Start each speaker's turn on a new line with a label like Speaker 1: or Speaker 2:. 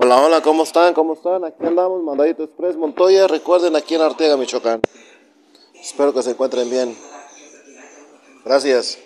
Speaker 1: Hola, hola, ¿cómo están? ¿Cómo están? Aquí andamos, Mandadito Express Montoya. Recuerden, aquí en Arteaga, Michoacán. Espero que se encuentren bien. Gracias.